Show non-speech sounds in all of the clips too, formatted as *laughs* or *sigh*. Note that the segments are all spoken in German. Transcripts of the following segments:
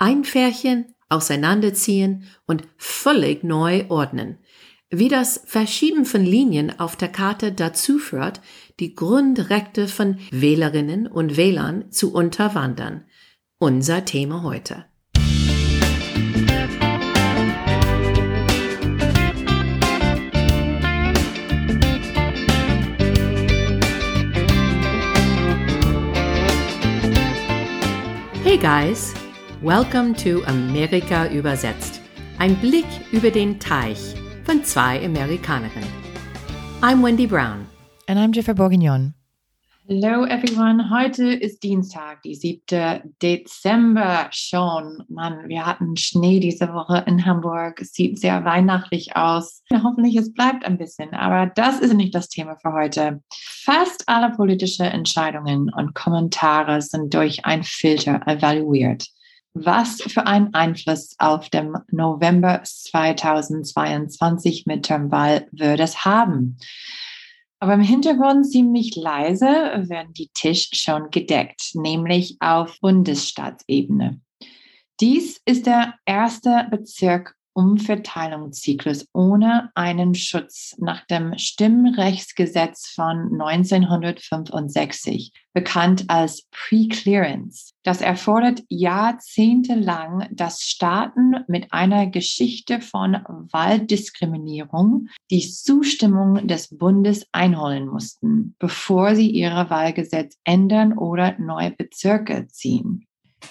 einfärchen, auseinanderziehen und völlig neu ordnen. Wie das Verschieben von Linien auf der Karte dazu führt, die Grundrechte von Wählerinnen und Wählern zu unterwandern. Unser Thema heute. Hey guys, welcome to Amerika übersetzt. Ein Blick über den Teich von zwei Amerikanerinnen. I'm Wendy Brown. And I'm Jennifer Bourguignon. Hello everyone. Heute ist Dienstag, die 7. Dezember schon. Mann, wir hatten Schnee diese Woche in Hamburg. Es sieht sehr weihnachtlich aus. Hoffentlich es bleibt ein bisschen, aber das ist nicht das Thema für heute. Fast alle politische Entscheidungen und Kommentare sind durch ein Filter evaluiert. Was für einen Einfluss auf dem November 2022 Midterm-Wahl würde es haben? Aber im Hintergrund ziemlich leise werden die Tisch schon gedeckt, nämlich auf Bundesstaatsebene. Dies ist der erste Bezirk Umverteilungszyklus ohne einen Schutz nach dem Stimmrechtsgesetz von 1965, bekannt als Pre-Clearance. Das erfordert jahrzehntelang, dass Staaten mit einer Geschichte von Wahldiskriminierung die Zustimmung des Bundes einholen mussten, bevor sie ihre Wahlgesetz ändern oder neue Bezirke ziehen.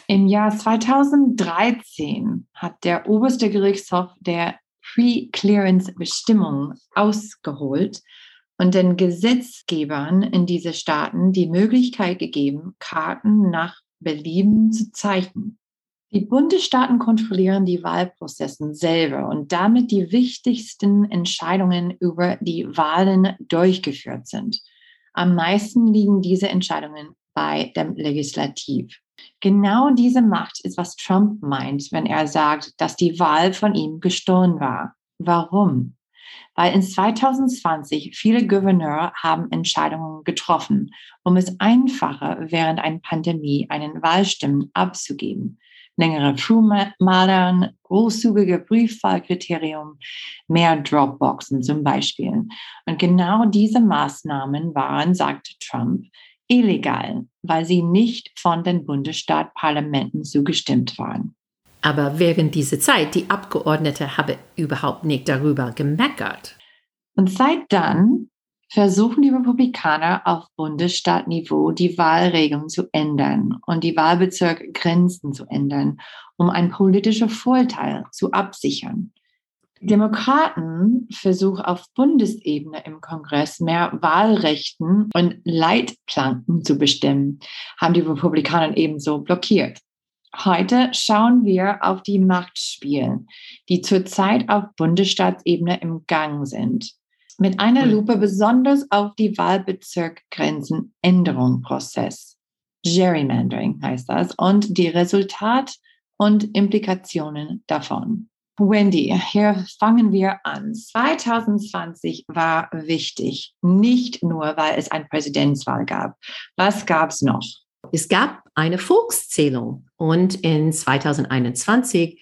Im Jahr 2013 hat der oberste Gerichtshof der Pre-Clearance-Bestimmung ausgeholt und den Gesetzgebern in diese Staaten die Möglichkeit gegeben, Karten nach Belieben zu zeichnen. Die Bundesstaaten kontrollieren die Wahlprozesse selber und damit die wichtigsten Entscheidungen über die Wahlen durchgeführt sind. Am meisten liegen diese Entscheidungen bei dem Legislativ. Genau diese Macht ist, was Trump meint, wenn er sagt, dass die Wahl von ihm gestohlen war. Warum? Weil in 2020 viele Gouverneure haben Entscheidungen getroffen, um es einfacher während einer Pandemie einen Wahlstimmen abzugeben. Längere Flugmalern, großzügige Briefwahlkriterium, mehr Dropboxen zum Beispiel. Und genau diese Maßnahmen waren, sagte Trump, illegal, weil sie nicht von den Bundesstaatparlamenten zugestimmt waren. Aber während dieser Zeit, die Abgeordnete haben überhaupt nicht darüber gemeckert. Und seit dann versuchen die Republikaner auf Bundesstaatniveau die Wahlregeln zu ändern und die Wahlbezirkgrenzen zu ändern, um einen politischen Vorteil zu absichern. Demokraten versuchen auf Bundesebene im Kongress mehr Wahlrechten und Leitplanken zu bestimmen, haben die Republikaner ebenso blockiert. Heute schauen wir auf die Machtspiele, die zurzeit auf Bundesstaatsebene im Gang sind. Mit einer Lupe besonders auf die Wahlbezirkgrenzenänderungsprozess. Gerrymandering heißt das und die Resultat und Implikationen davon. Wendy, hier fangen wir an. 2020 war wichtig, nicht nur, weil es eine Präsidentswahl gab. Was gab es noch? Es gab eine Volkszählung und in 2021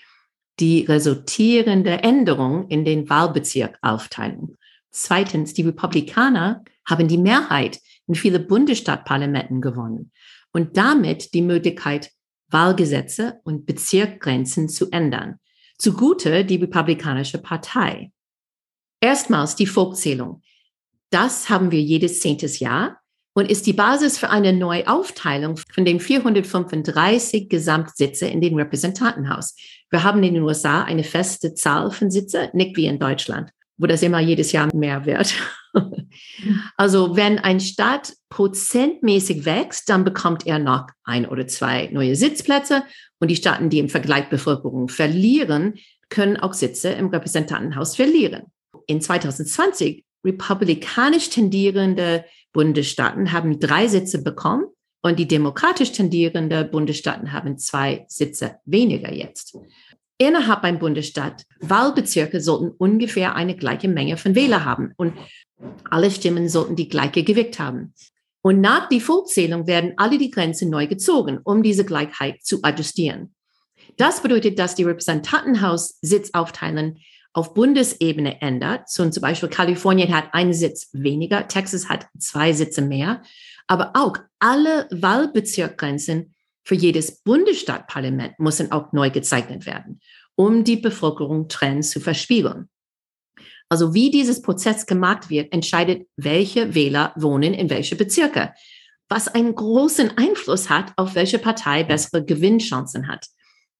die resultierende Änderung in den Wahlbezirkaufteilung. Zweitens, die Republikaner haben die Mehrheit in viele Bundesstaatparlamenten gewonnen und damit die Möglichkeit, Wahlgesetze und Bezirkgrenzen zu ändern zugute die Republikanische Partei. Erstmals die Volkszählung. Das haben wir jedes zehntes Jahr und ist die Basis für eine Neuaufteilung von den 435 Gesamtsitze in den Repräsentantenhaus. Wir haben in den USA eine feste Zahl von Sitze, nicht wie in Deutschland, wo das immer jedes Jahr mehr wird. *laughs* Also wenn ein Staat prozentmäßig wächst, dann bekommt er noch ein oder zwei neue Sitzplätze und die Staaten, die im Vergleich Bevölkerung verlieren, können auch Sitze im Repräsentantenhaus verlieren. In 2020 republikanisch tendierende Bundesstaaten haben drei Sitze bekommen und die demokratisch tendierende Bundesstaaten haben zwei Sitze weniger jetzt. Innerhalb ein Bundesstaat, Wahlbezirke sollten ungefähr eine gleiche Menge von Wähler haben und alle Stimmen sollten die gleiche Gewicht haben. Und nach die Volkszählung werden alle die Grenzen neu gezogen, um diese Gleichheit zu adjustieren. Das bedeutet, dass die Repräsentantenhaus Sitz aufteilen auf Bundesebene ändert. So zum Beispiel Kalifornien hat einen Sitz weniger, Texas hat zwei Sitze mehr, aber auch alle Wahlbezirkgrenzen für jedes Bundesstaatparlament müssen auch neu gezeichnet werden, um die Bevölkerung Trends zu verspiegeln. Also wie dieses Prozess gemacht wird, entscheidet, welche Wähler wohnen in welche Bezirke, was einen großen Einfluss hat, auf welche Partei bessere Gewinnchancen hat.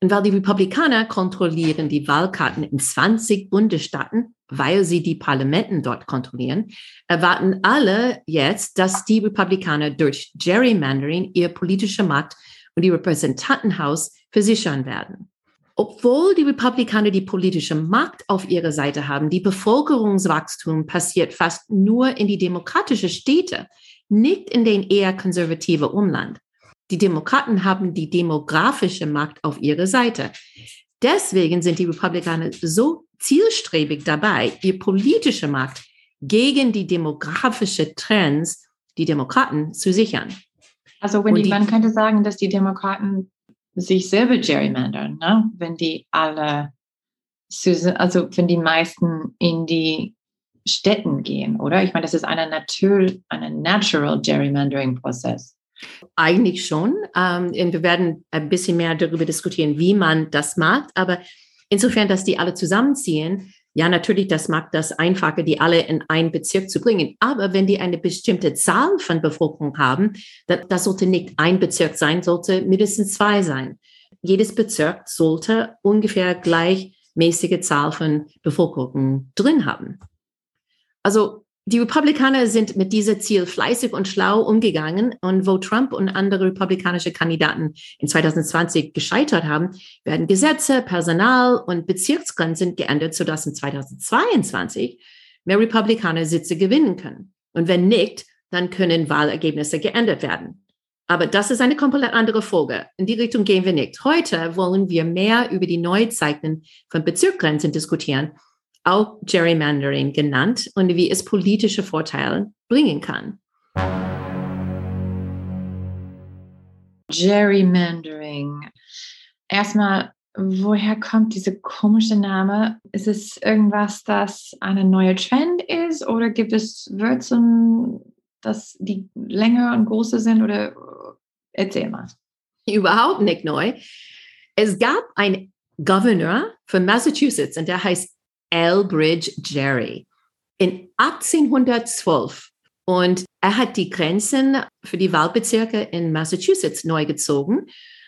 Und weil die Republikaner kontrollieren die Wahlkarten in 20 Bundesstaaten, weil sie die Parlamenten dort kontrollieren, erwarten alle jetzt, dass die Republikaner durch Gerrymandering ihr politische Macht und die Repräsentantenhaus versichern werden. Obwohl die Republikaner die politische Macht auf ihrer Seite haben, die Bevölkerungswachstum passiert fast nur in die demokratische Städte, nicht in den eher konservative Umland. Die Demokraten haben die demografische Macht auf ihrer Seite. Deswegen sind die Republikaner so zielstrebig dabei, ihr politische Macht gegen die demografische Trends, die Demokraten, zu sichern. Also wenn die, die, man könnte sagen, dass die Demokraten sich selber gerrymandern, ne? wenn die alle, also wenn die meisten in die Städten gehen, oder? Ich meine, das ist eine Natur, eine natural Gerrymandering-Prozess. Eigentlich schon. Ähm, wir werden ein bisschen mehr darüber diskutieren, wie man das macht. Aber insofern, dass die alle zusammenziehen, ja, natürlich, das macht das einfacher, die alle in einen Bezirk zu bringen. Aber wenn die eine bestimmte Zahl von Bevölkerung haben, das, das sollte nicht ein Bezirk sein, sollte mindestens zwei sein. Jedes Bezirk sollte ungefähr gleichmäßige Zahl von Bevölkerung drin haben. Also die Republikaner sind mit diesem Ziel fleißig und schlau umgegangen. Und wo Trump und andere republikanische Kandidaten in 2020 gescheitert haben, werden Gesetze, Personal und Bezirksgrenzen geändert, sodass in 2022 mehr Republikaner Sitze gewinnen können. Und wenn nicht, dann können Wahlergebnisse geändert werden. Aber das ist eine komplett andere Folge. In die Richtung gehen wir nicht. Heute wollen wir mehr über die Neuzeichnung von Bezirksgrenzen diskutieren auch Gerrymandering genannt und wie es politische Vorteile bringen kann. Gerrymandering. Erstmal, woher kommt dieser komische Name? Ist es irgendwas, das eine neue Trend ist oder gibt es Wörter, dass die länger und größer sind oder erzähl mal. Überhaupt nicht neu. Es gab einen Governor von Massachusetts und der heißt Elbridge Jerry in 1812. Und er hat die Grenzen für die Wahlbezirke in Massachusetts neu gezogen,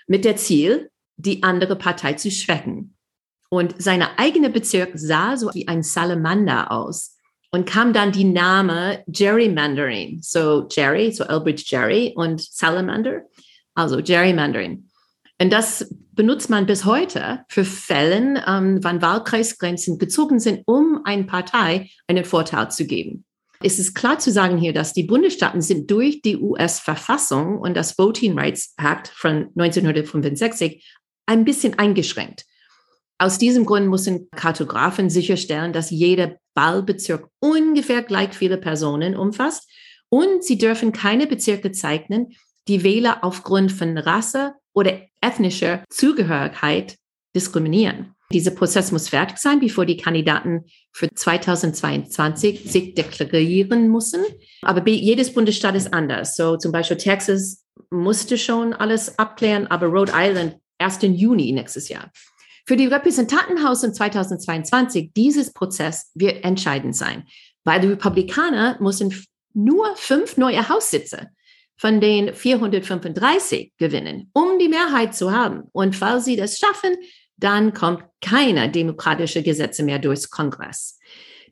mit der Ziel, die andere Partei zu schwächen. Und sein eigener Bezirk sah so wie ein Salamander aus und kam dann die Name Gerrymandering. So Jerry, so Elbridge Jerry und Salamander, also Gerrymandering. Und das benutzt man bis heute für Fällen, ähm, wann Wahlkreisgrenzen gezogen sind, um einer Partei einen Vorteil zu geben. Es ist klar zu sagen hier, dass die Bundesstaaten sind durch die US-Verfassung und das Voting Rights Act von 1965 ein bisschen eingeschränkt. Aus diesem Grund müssen Kartografen sicherstellen, dass jeder Wahlbezirk ungefähr gleich viele Personen umfasst und sie dürfen keine Bezirke zeichnen, die Wähler aufgrund von Rasse oder ethnischer Zugehörigkeit diskriminieren. Dieser Prozess muss fertig sein, bevor die Kandidaten für 2022 sich deklarieren müssen. Aber jedes Bundesstaat ist anders. So zum Beispiel Texas musste schon alles abklären, aber Rhode Island erst im Juni nächstes Jahr. Für die Repräsentantenhaus in 2022, dieses Prozess wird entscheidend sein, weil die Republikaner müssen nur fünf neue Haussitze von den 435 gewinnen, um die Mehrheit zu haben. Und falls sie das schaffen, dann kommt keine demokratische Gesetze mehr durchs Kongress.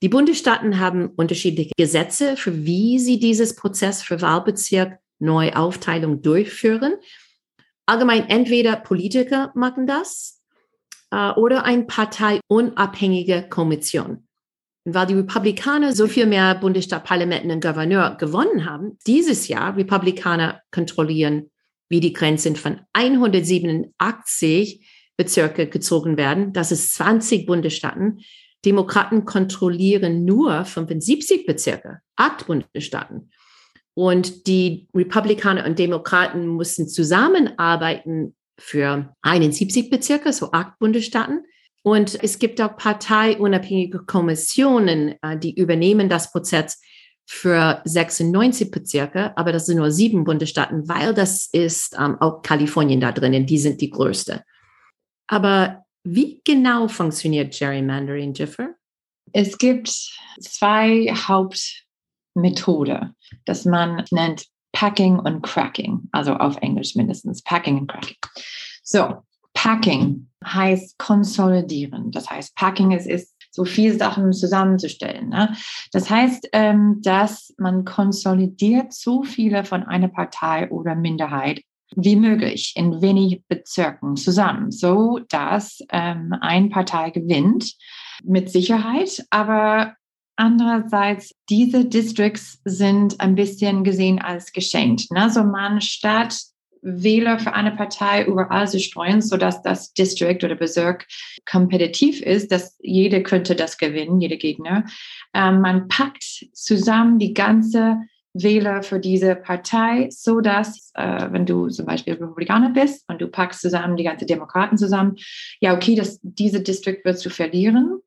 Die Bundesstaaten haben unterschiedliche Gesetze, für wie sie dieses Prozess für Wahlbezirk Neuaufteilung durchführen. Allgemein entweder Politiker machen das äh, oder eine parteiunabhängige Kommission weil die Republikaner so viel mehr Bundesstaatparlamenten und Gouverneur gewonnen haben, dieses Jahr Republikaner kontrollieren, wie die Grenzen von 187 Bezirke gezogen werden. Das ist 20 Bundesstaaten. Demokraten kontrollieren nur 75 Bezirke, acht Bundesstaaten. Und die Republikaner und Demokraten mussten zusammenarbeiten für 71 Bezirke, so acht Bundesstaaten. Und es gibt auch parteiunabhängige Kommissionen, äh, die übernehmen das Prozess für 96 Bezirke, aber das sind nur sieben Bundesstaaten, weil das ist ähm, auch Kalifornien da drinnen, die sind die größte. Aber wie genau funktioniert Gerrymandering, Jiffer? Es gibt zwei Hauptmethoden, das man nennt Packing und Cracking, also auf Englisch mindestens Packing und Cracking. So, Packing heißt konsolidieren. Das heißt, Packing ist, ist so viele Sachen zusammenzustellen. Ne? Das heißt, ähm, dass man konsolidiert so viele von einer Partei oder Minderheit wie möglich in wenig Bezirken zusammen, so dass ähm, eine Partei gewinnt mit Sicherheit, aber andererseits diese Districts sind ein bisschen gesehen als geschenkt. Ne? So man statt Wähler für eine Partei überall zu streuen, sodass das District oder Bezirk kompetitiv ist, dass jeder könnte das gewinnen, jeder Gegner. Ähm, man packt zusammen die ganze Wähler für diese Partei, so dass, äh, wenn du zum Beispiel Republikaner bist und du packst zusammen die ganze Demokraten zusammen, ja, okay, das, diese District wirst du verlieren,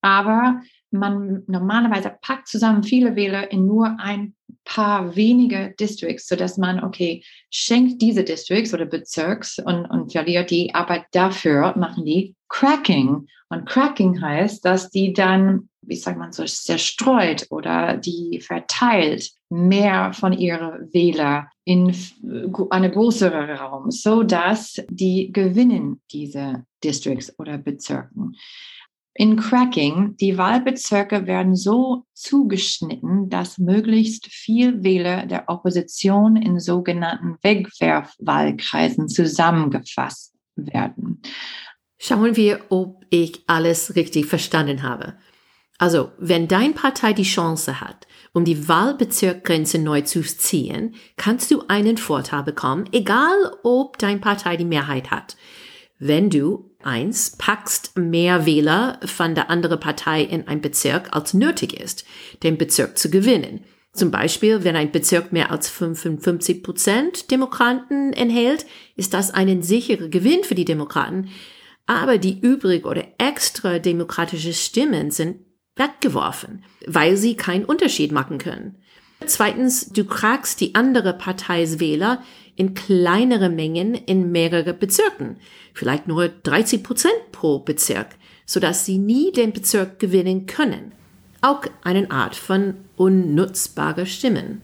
aber man normalerweise packt zusammen viele Wähler in nur ein paar wenige Districts, sodass man, okay, schenkt diese Districts oder Bezirks und, und verliert die, aber dafür machen die Cracking. Und Cracking heißt, dass die dann, wie sagt man so, zerstreut oder die verteilt mehr von ihren Wähler in eine größere Raum, so dass die gewinnen diese Districts oder Bezirken. In Cracking, die Wahlbezirke werden so zugeschnitten, dass möglichst viel Wähler der Opposition in sogenannten Wegwerfwahlkreisen zusammengefasst werden. Schauen wir, ob ich alles richtig verstanden habe. Also, wenn dein Partei die Chance hat, um die Wahlbezirkgrenze neu zu ziehen, kannst du einen Vorteil bekommen, egal ob dein Partei die Mehrheit hat. Wenn du Eins, packst mehr Wähler von der anderen Partei in ein Bezirk, als nötig ist, den Bezirk zu gewinnen. Zum Beispiel, wenn ein Bezirk mehr als 55 Prozent Demokraten enthält, ist das ein sicherer Gewinn für die Demokraten. Aber die übrig oder extra demokratische Stimmen sind weggeworfen, weil sie keinen Unterschied machen können. Zweitens, du kragst die andere Parteis Wähler in kleinere Mengen in mehrere Bezirken, vielleicht nur 30 Prozent pro Bezirk, sodass sie nie den Bezirk gewinnen können. Auch eine Art von unnutzbare Stimmen.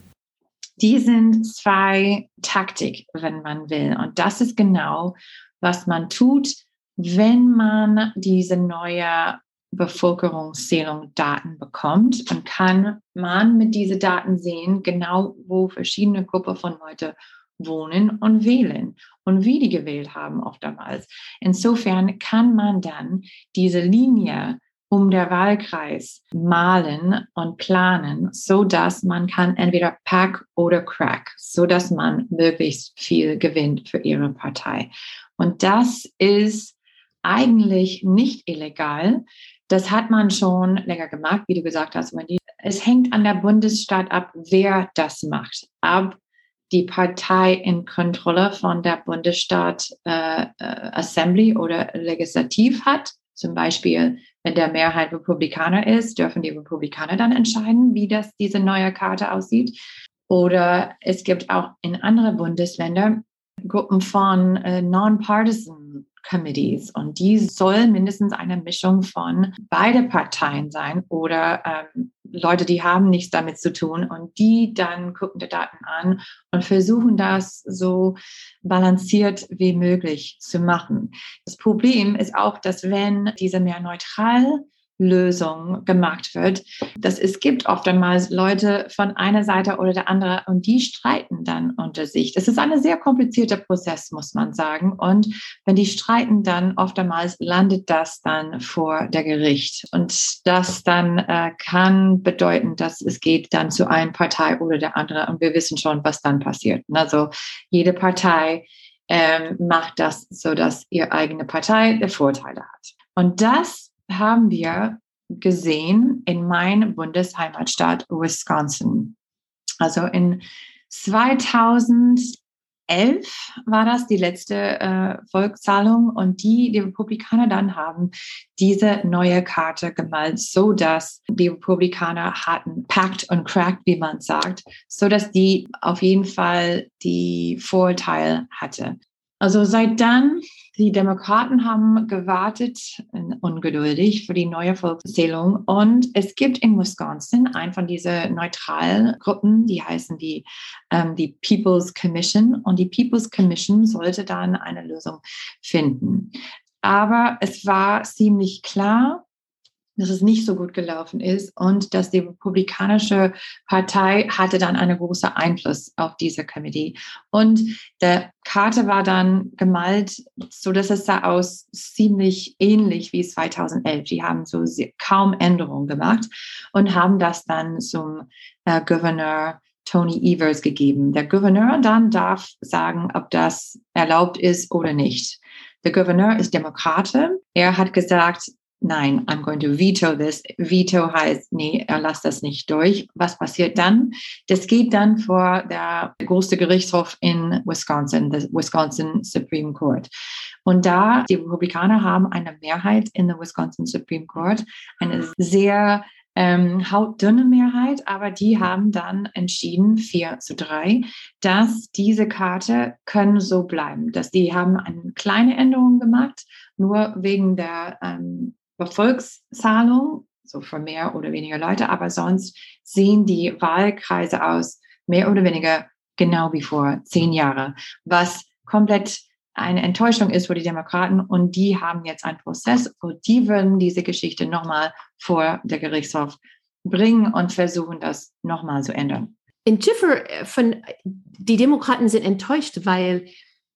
Die sind zwei Taktik, wenn man will. Und das ist genau, was man tut, wenn man diese neue Bevölkerungszählung Daten bekommt und kann man mit diesen Daten sehen, genau wo verschiedene Gruppen von Leuten wohnen und wählen und wie die gewählt haben oftmals. Insofern kann man dann diese Linie um der Wahlkreis malen und planen, so dass man kann entweder pack oder crack, so dass man möglichst viel gewinnt für ihre Partei. Und das ist eigentlich nicht illegal. Das hat man schon länger gemacht, wie du gesagt hast, Wendy. Es hängt an der Bundesstaat ab, wer das macht. Ab die Partei in Kontrolle von der Bundesstaat äh, äh, Assembly oder Legislativ hat. Zum Beispiel, wenn der Mehrheit Republikaner ist, dürfen die Republikaner dann entscheiden, wie das diese neue Karte aussieht. Oder es gibt auch in anderen Bundesländern Gruppen von äh, Non-Partisan Committees und die soll mindestens eine Mischung von beide Parteien sein oder ähm, Leute, die haben nichts damit zu tun und die dann gucken die Daten an und versuchen das so balanciert wie möglich zu machen. Das Problem ist auch, dass wenn diese mehr neutral Lösung gemacht wird. Dass es gibt oftmals Leute von einer Seite oder der anderen und die streiten dann unter sich. Das ist ein sehr komplizierter Prozess, muss man sagen. Und wenn die streiten, dann oftmals landet das dann vor der Gericht. Und das dann äh, kann bedeuten, dass es geht dann zu einer Partei oder der anderen. Und wir wissen schon, was dann passiert. Also jede Partei ähm, macht das so, dass ihre eigene Partei der Vorteile hat. Und das haben wir gesehen in meinem Bundesheimatstaat Wisconsin. Also in 2000 war das die letzte äh, Volkszahlung und die, die Republikaner dann haben diese neue Karte gemalt, so dass die Republikaner hatten packed und cracked, wie man sagt, so dass die auf jeden Fall die Vorteil hatte. Also seit dann die Demokraten haben gewartet, ungeduldig, für die neue Volkszählung. Und es gibt in Wisconsin ein von diesen neutralen Gruppen, die heißen die, ähm, die People's Commission. Und die People's Commission sollte dann eine Lösung finden. Aber es war ziemlich klar, dass es nicht so gut gelaufen ist und dass die Republikanische Partei hatte dann einen großen Einfluss auf diese Committee. Und der Karte war dann gemalt, so dass es sah aus ziemlich ähnlich wie 2011. Die haben so kaum Änderungen gemacht und haben das dann zum äh, Gouverneur Tony Evers gegeben. Der Gouverneur dann darf sagen, ob das erlaubt ist oder nicht. Der Gouverneur ist Demokrate. Er hat gesagt, nein, I'm going to veto this. Veto heißt, nee, er lasst das nicht durch. Was passiert dann? Das geht dann vor der große Gerichtshof in Wisconsin, the Wisconsin Supreme Court. Und da, die Republikaner haben eine Mehrheit in der Wisconsin Supreme Court, eine sehr ähm, hautdünne Mehrheit, aber die haben dann entschieden, 4 zu 3, dass diese Karte können so bleiben, dass die haben eine kleine Änderung gemacht, nur wegen der ähm, Volkszahlung, so für mehr oder weniger Leute, aber sonst sehen die Wahlkreise aus mehr oder weniger genau wie vor zehn Jahren, was komplett eine Enttäuschung ist für die Demokraten und die haben jetzt einen Prozess und die würden diese Geschichte nochmal vor der Gerichtshof bringen und versuchen, das nochmal zu ändern. In Schiffer, äh, von, die Demokraten sind enttäuscht, weil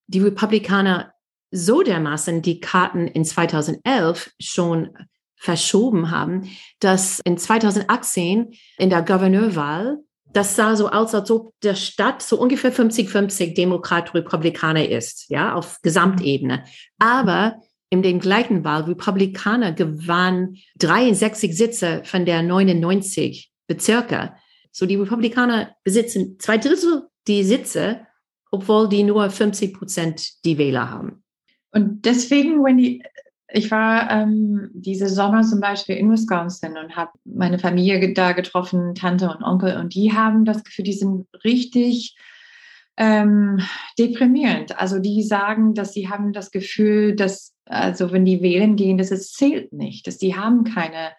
die Republikaner so dermaßen die Karten in 2011 schon verschoben haben, dass in 2018 in der Gouverneurwahl, das sah so aus, als ob der Stadt so ungefähr 50-50 Demokrat-Republikaner ist, ja, auf Gesamtebene. Aber in den gleichen Wahl, Republikaner gewannen 63 Sitze von der 99 Bezirke. So die Republikaner besitzen zwei Drittel die Sitze, obwohl die nur 50 Prozent die Wähler haben. Und deswegen, wenn die, ich war ähm, diese Sommer zum Beispiel in Wisconsin und habe meine Familie da getroffen, Tante und Onkel, und die haben das Gefühl, die sind richtig ähm, deprimierend. Also die sagen, dass sie haben das Gefühl, dass also wenn die wählen gehen, dass es zählt nicht, dass die haben keine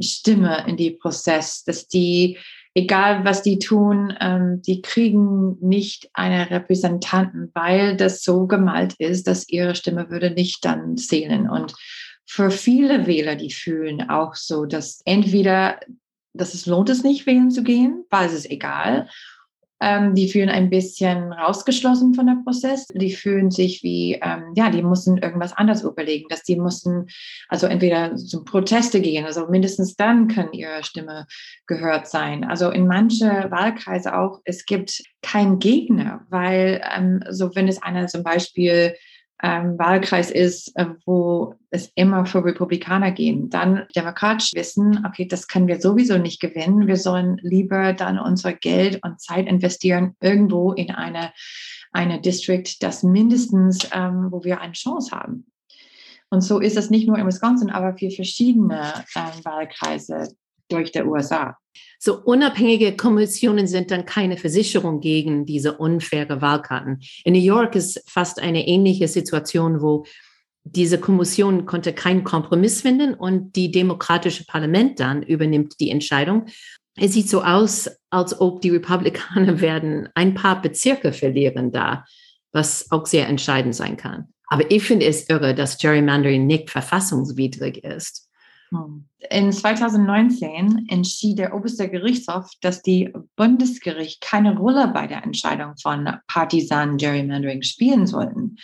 Stimme in die Prozess, dass die egal was die tun, ähm, die kriegen nicht eine Repräsentanten, weil das so gemalt ist, dass ihre Stimme würde nicht dann zählen. Und für viele Wähler, die fühlen auch so, dass entweder, dass es lohnt es nicht, wählen zu gehen, weil es ist egal, ähm, die fühlen ein bisschen rausgeschlossen von der Prozess. Die fühlen sich wie, ähm, ja, die müssen irgendwas anderes überlegen, dass die müssen also entweder zum Proteste gehen, also mindestens dann können ihre Stimme gehört sein. Also in manche Wahlkreise auch, es gibt keinen Gegner, weil ähm, so wenn es einer zum Beispiel ähm, Wahlkreis ist, äh, wo es immer für Republikaner gehen, dann demokratisch wissen, okay, das können wir sowieso nicht gewinnen. Wir sollen lieber dann unser Geld und Zeit investieren irgendwo in eine, eine District, das mindestens, ähm, wo wir eine Chance haben. Und so ist es nicht nur in Wisconsin, aber für verschiedene äh, Wahlkreise durch der USA. So unabhängige Kommissionen sind dann keine Versicherung gegen diese unfaire Wahlkarten. In New York ist fast eine ähnliche Situation, wo diese Kommission konnte keinen Kompromiss finden und die demokratische Parlament dann übernimmt die Entscheidung. Es sieht so aus, als ob die Republikaner *laughs* werden ein paar Bezirke verlieren da, was auch sehr entscheidend sein kann. Aber ich finde es irre, dass Gerrymandering nicht verfassungswidrig ist. In 2019 entschied der oberste Gerichtshof, dass die Bundesgericht keine Rolle bei der Entscheidung von Partisan Gerrymandering spielen sollten.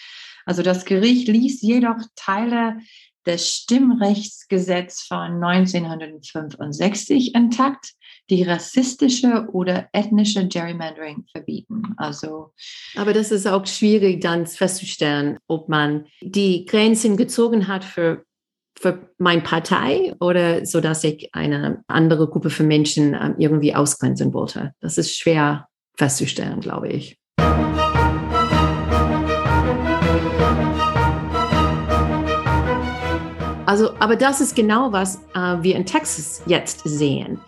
Also das Gericht ließ jedoch Teile des Stimmrechtsgesetzes von 1965 intakt, die rassistische oder ethnische Gerrymandering verbieten. Also, aber das ist auch schwierig dann festzustellen, ob man die Grenzen gezogen hat für für meine Partei oder so, dass ich eine andere Gruppe von Menschen ähm, irgendwie ausgrenzen wollte. Das ist schwer festzustellen, glaube ich. Also, aber das ist genau, was äh, wir in Texas jetzt sehen.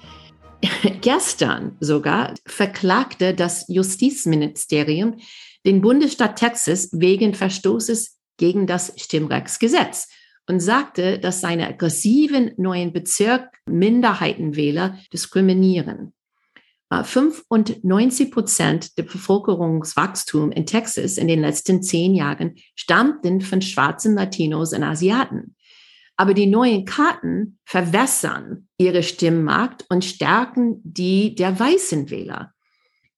*laughs* Gestern sogar verklagte das Justizministerium den Bundesstaat Texas wegen Verstoßes gegen das Stimmrechtsgesetz und sagte, dass seine aggressiven neuen Bezirk Minderheitenwähler diskriminieren. 95 äh, Prozent der Bevölkerungswachstum in Texas in den letzten zehn Jahren stammten von schwarzen Latinos und Asiaten. Aber die neuen Karten verwässern ihre Stimmmarkt und stärken die der weißen Wähler.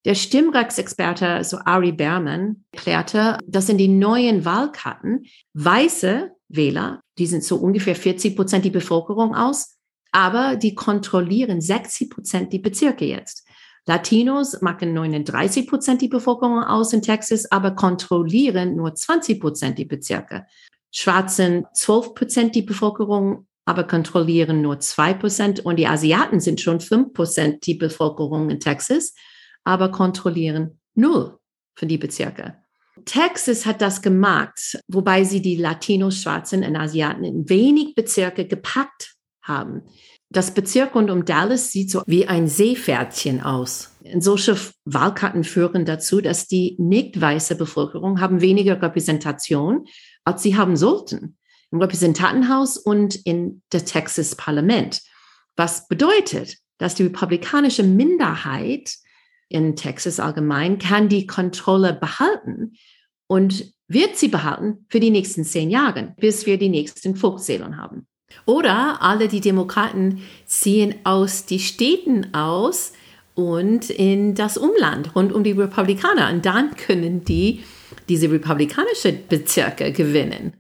Der Stimmrechtsexperte, so Ari Berman, erklärte, dass in den neuen Wahlkarten weiße Wähler, die sind so ungefähr 40 Prozent die Bevölkerung aus, aber die kontrollieren 60 Prozent die Bezirke jetzt. Latinos machen 39 Prozent die Bevölkerung aus in Texas, aber kontrollieren nur 20 Prozent die Bezirke. Schwarzen 12 Prozent die Bevölkerung, aber kontrollieren nur 2 Prozent. Und die Asiaten sind schon 5 Prozent die Bevölkerung in Texas, aber kontrollieren null von die Bezirke. Texas hat das gemacht, wobei sie die Latinos, Schwarzen und Asiaten in wenig Bezirke gepackt haben. Das Bezirk rund um Dallas sieht so wie ein Seepferdchen aus. Solche Wahlkarten führen dazu, dass die nicht weiße Bevölkerung haben weniger Repräsentation, als sie haben sollten im Repräsentantenhaus und in der Texas Parlament. Was bedeutet, dass die republikanische Minderheit in Texas allgemein kann die Kontrolle behalten und wird sie behalten für die nächsten zehn Jahre, bis wir die nächsten Volkszählungen haben. Oder alle die Demokraten ziehen aus die Städten aus und in das Umland rund um die Republikaner. Und dann können die diese republikanische Bezirke gewinnen.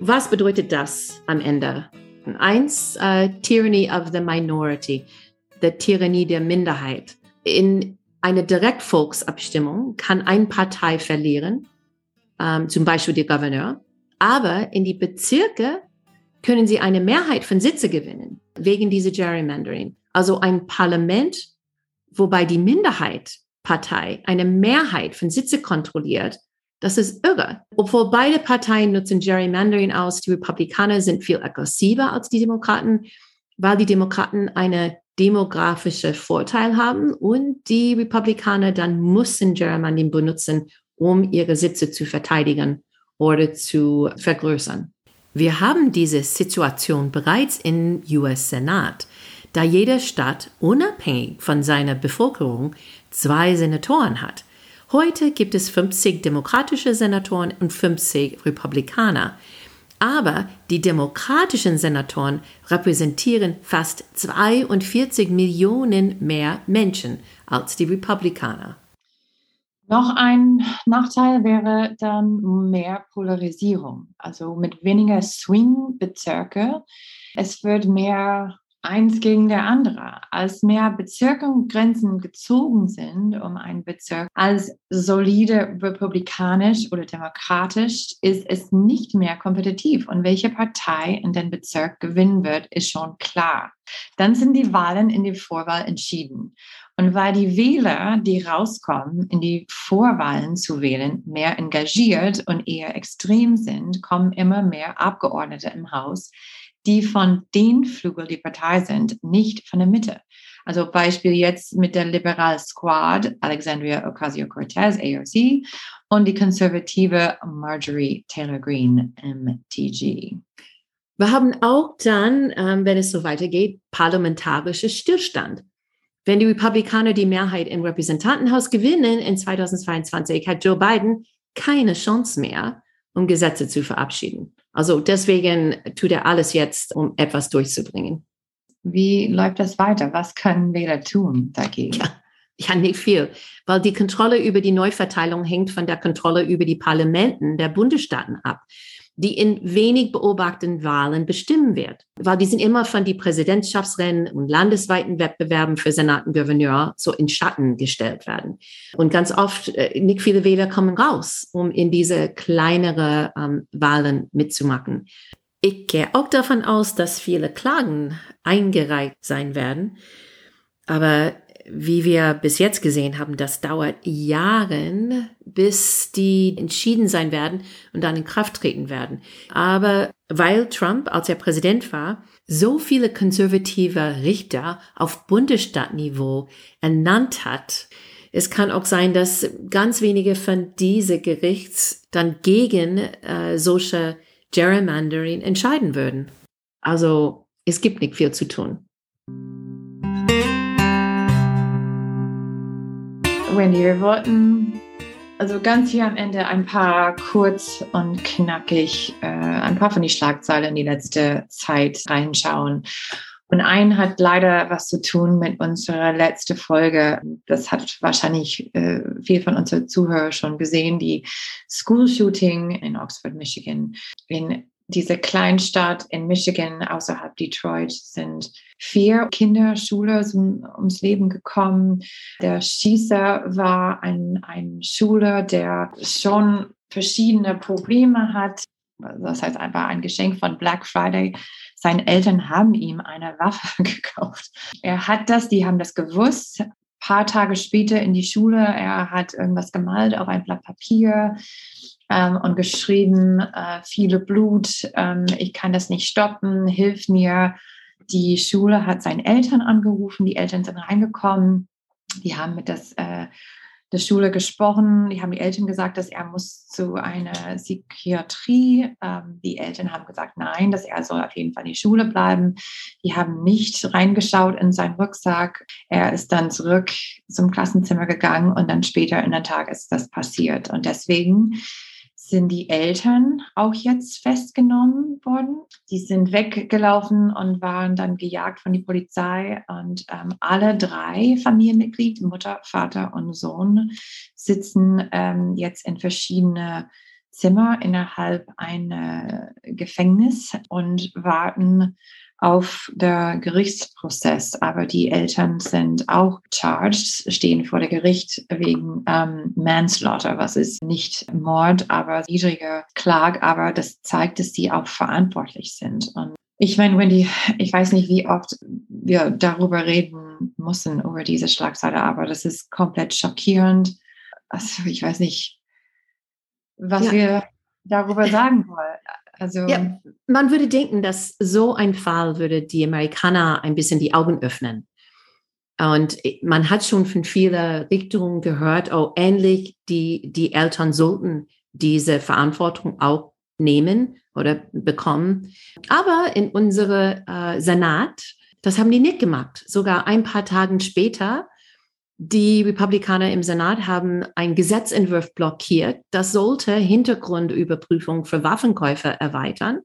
Was bedeutet das am Ende? Eins, uh, Tyranny of the Minority, der Tyrannie der Minderheit. In eine Direktvolksabstimmung kann eine Partei verlieren, ähm, zum Beispiel der Gouverneur, aber in die Bezirke können sie eine Mehrheit von Sitze gewinnen, wegen dieser Gerrymandering. Also ein Parlament, wobei die Minderheitpartei eine Mehrheit von Sitze kontrolliert, das ist irre. Obwohl beide Parteien nutzen Gerrymandering aus, die Republikaner sind viel aggressiver als die Demokraten, weil die Demokraten eine demografische Vorteil haben und die Republikaner dann müssen Gerrymandering benutzen, um ihre Sitze zu verteidigen oder zu vergrößern. Wir haben diese Situation bereits im US-Senat, da jede Stadt unabhängig von seiner Bevölkerung zwei Senatoren hat. Heute gibt es 50 demokratische Senatoren und 50 Republikaner. Aber die demokratischen Senatoren repräsentieren fast 42 Millionen mehr Menschen als die Republikaner. Noch ein Nachteil wäre dann mehr Polarisierung, also mit weniger Swing-Bezirke. Es wird mehr eins gegen der andere. Als mehr Bezirke und Grenzen gezogen sind, um einen Bezirk als solide republikanisch oder demokratisch, ist es nicht mehr kompetitiv. Und welche Partei in den Bezirk gewinnen wird, ist schon klar. Dann sind die Wahlen in die Vorwahl entschieden. Und weil die Wähler, die rauskommen, in die Vorwahlen zu wählen, mehr engagiert und eher extrem sind, kommen immer mehr Abgeordnete im Haus, die von den Flügel die Partei sind, nicht von der Mitte. Also Beispiel jetzt mit der Liberal Squad, Alexandria Ocasio-Cortez, AOC, und die konservative Marjorie Taylor Greene, MTG. Wir haben auch dann, ähm, wenn es so weitergeht, parlamentarische Stillstand. Wenn die Republikaner die Mehrheit im Repräsentantenhaus gewinnen in 2022, hat Joe Biden keine Chance mehr, um Gesetze zu verabschieden. Also deswegen tut er alles jetzt, um etwas durchzubringen. Wie läuft das weiter? Was können Wähler tun dagegen? Ja, ja, nicht viel, weil die Kontrolle über die Neuverteilung hängt von der Kontrolle über die Parlamenten der Bundesstaaten ab die in wenig beobachteten Wahlen bestimmen wird. Weil die sind immer von die Präsidentschaftsrennen und landesweiten Wettbewerben für Senat und Gouverneur so in Schatten gestellt werden. Und ganz oft, äh, nicht viele Wähler kommen raus, um in diese kleinere ähm, Wahlen mitzumachen. Ich gehe auch davon aus, dass viele Klagen eingereicht sein werden. Aber wie wir bis jetzt gesehen haben, das dauert Jahre, bis die entschieden sein werden und dann in Kraft treten werden. Aber weil Trump, als er Präsident war, so viele konservative Richter auf Bundesstaatniveau ernannt hat, es kann auch sein, dass ganz wenige von diese Gerichts dann gegen äh, solche Gerrymandering entscheiden würden. Also es gibt nicht viel zu tun. Wendy, wir wollten also ganz hier am Ende ein paar kurz und knackig, äh, ein paar von die Schlagzeilen in die letzte Zeit reinschauen. Und ein hat leider was zu tun mit unserer letzten Folge. Das hat wahrscheinlich äh, viel von unseren Zuhörern schon gesehen. Die School Shooting in Oxford, Michigan. In dieser Kleinstadt in Michigan außerhalb Detroit sind vier Kinder Schule ums Leben gekommen. Der Schießer war ein, ein Schüler, der schon verschiedene Probleme hat. Das heißt einfach ein Geschenk von Black Friday seine Eltern haben ihm eine Waffe *laughs* gekauft. Er hat das, die haben das gewusst. Ein paar Tage später in die Schule, er hat irgendwas gemalt auf ein Blatt Papier ähm, und geschrieben, äh, viele Blut, ähm, ich kann das nicht stoppen, hilf mir. Die Schule hat seine Eltern angerufen, die Eltern sind reingekommen, die haben mit das äh, der Schule gesprochen. Die haben die Eltern gesagt, dass er muss zu einer Psychiatrie. Ähm, die Eltern haben gesagt, nein, dass er soll auf jeden Fall in die Schule bleiben. Die haben nicht reingeschaut in seinen Rucksack. Er ist dann zurück zum Klassenzimmer gegangen und dann später in der Tag ist das passiert. Und deswegen sind die Eltern auch jetzt festgenommen worden. Die sind weggelaufen und waren dann gejagt von der Polizei. Und ähm, alle drei Familienmitglieder, Mutter, Vater und Sohn, sitzen ähm, jetzt in verschiedene Zimmer innerhalb eines Gefängnis und warten auf der Gerichtsprozess, aber die Eltern sind auch charged, stehen vor der Gericht wegen ähm, Manslaughter, was ist nicht Mord, aber niedrige Klage, aber das zeigt, dass sie auch verantwortlich sind. Und ich meine, Wendy, ich weiß nicht, wie oft wir darüber reden müssen, über diese Schlagzeile, aber das ist komplett schockierend. Also ich weiß nicht, was ja. wir darüber sagen wollen. Also ja, man würde denken, dass so ein Fall würde die Amerikaner ein bisschen die Augen öffnen. Und man hat schon von vielen Richtungen gehört, oh, ähnlich die, die Eltern sollten diese Verantwortung auch nehmen oder bekommen. Aber in unserem äh, Senat, das haben die nicht gemacht. Sogar ein paar Tage später die Republikaner im Senat haben einen Gesetzentwurf blockiert. Das sollte Hintergrundüberprüfung für Waffenkäufer erweitern.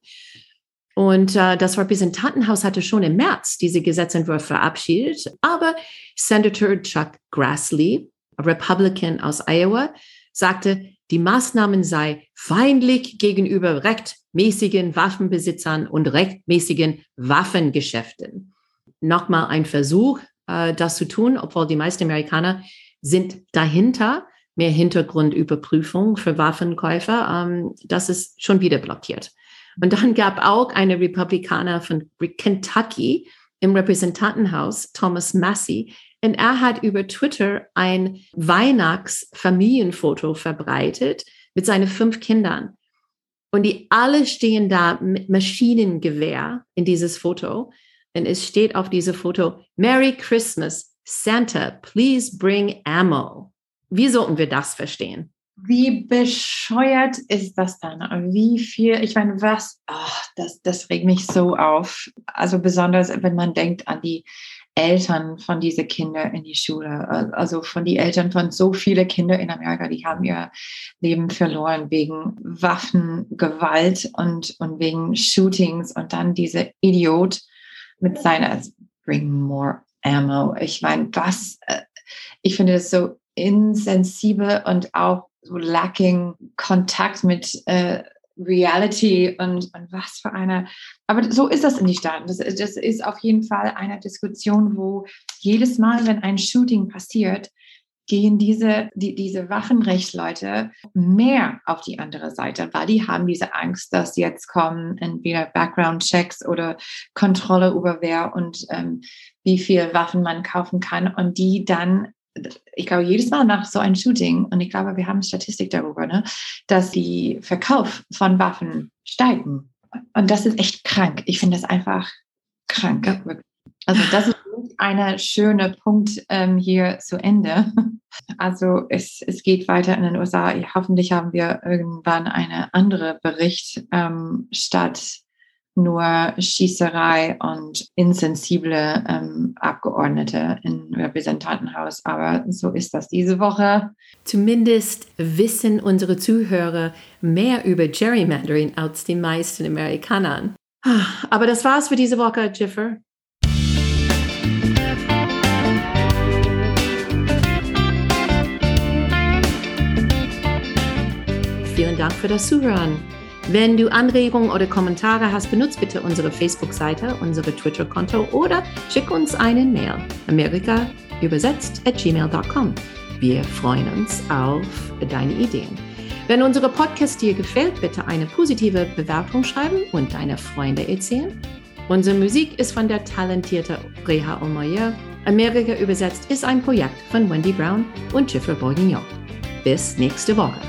Und äh, das Repräsentantenhaus hatte schon im März diese Gesetzentwurf verabschiedet. Aber Senator Chuck Grassley, Republican aus Iowa, sagte, die Maßnahmen sei feindlich gegenüber rechtmäßigen Waffenbesitzern und rechtmäßigen Waffengeschäften. Nochmal ein Versuch, äh, das zu tun, obwohl die meisten Amerikaner sind dahinter, mehr Hintergrundüberprüfung für Waffenkäufer. Ähm, das ist schon wieder blockiert. Und dann gab auch eine Republikaner von Kentucky im Repräsentantenhaus, Thomas Massey, und er hat über Twitter ein Weihnachtsfamilienfoto verbreitet mit seinen fünf Kindern. Und die alle stehen da mit Maschinengewehr in dieses Foto. Und es steht auf diesem Foto, Merry Christmas, Santa, please bring ammo. Wie sollten wir das verstehen? Wie bescheuert ist das dann? Wie viel, ich meine, was, oh, das, das regt mich so auf. Also besonders, wenn man denkt an die Eltern von diesen Kindern in die Schule, also von den Eltern von so vielen Kindern in Amerika, die haben ihr Leben verloren wegen Waffengewalt und, und wegen Shootings und dann diese Idiot, mit seiner Bring More Ammo. Ich meine, was, äh, ich finde das so insensibel und auch so lacking Kontakt mit äh, Reality und, und was für eine. Aber so ist das in die Staaten. Das, das ist auf jeden Fall eine Diskussion, wo jedes Mal, wenn ein Shooting passiert, gehen diese, die, diese Waffenrechtsleute mehr auf die andere Seite, weil die haben diese Angst, dass jetzt kommen entweder Background-Checks oder Kontrolle über wer und ähm, wie viel Waffen man kaufen kann und die dann ich glaube, jedes Mal nach so einem Shooting, und ich glaube, wir haben Statistik darüber, ne, dass die Verkauf von Waffen steigen. Und das ist echt krank. Ich finde das einfach krank. Also das ist ein schöner Punkt ähm, hier zu Ende. Also es, es geht weiter in den USA. Hoffentlich haben wir irgendwann einen anderen Bericht ähm, statt nur Schießerei und insensible ähm, Abgeordnete im Repräsentantenhaus. Aber so ist das diese Woche. Zumindest wissen unsere Zuhörer mehr über Gerrymandering als die meisten Amerikaner. Ah, aber das war's für diese Woche, Jiffer. Dank für das Zuhören. Wenn du Anregungen oder Kommentare hast, benutze bitte unsere Facebook-Seite, unsere Twitter-Konto oder schick uns eine Mail. Amerika übersetzt at gmail.com. Wir freuen uns auf deine Ideen. Wenn unsere Podcast dir gefällt, bitte eine positive Bewertung schreiben und deine Freunde erzählen. Unsere Musik ist von der talentierten Reha Omoyer. Amerika übersetzt ist ein Projekt von Wendy Brown und Jeffrey Bourguignon. Bis nächste Woche.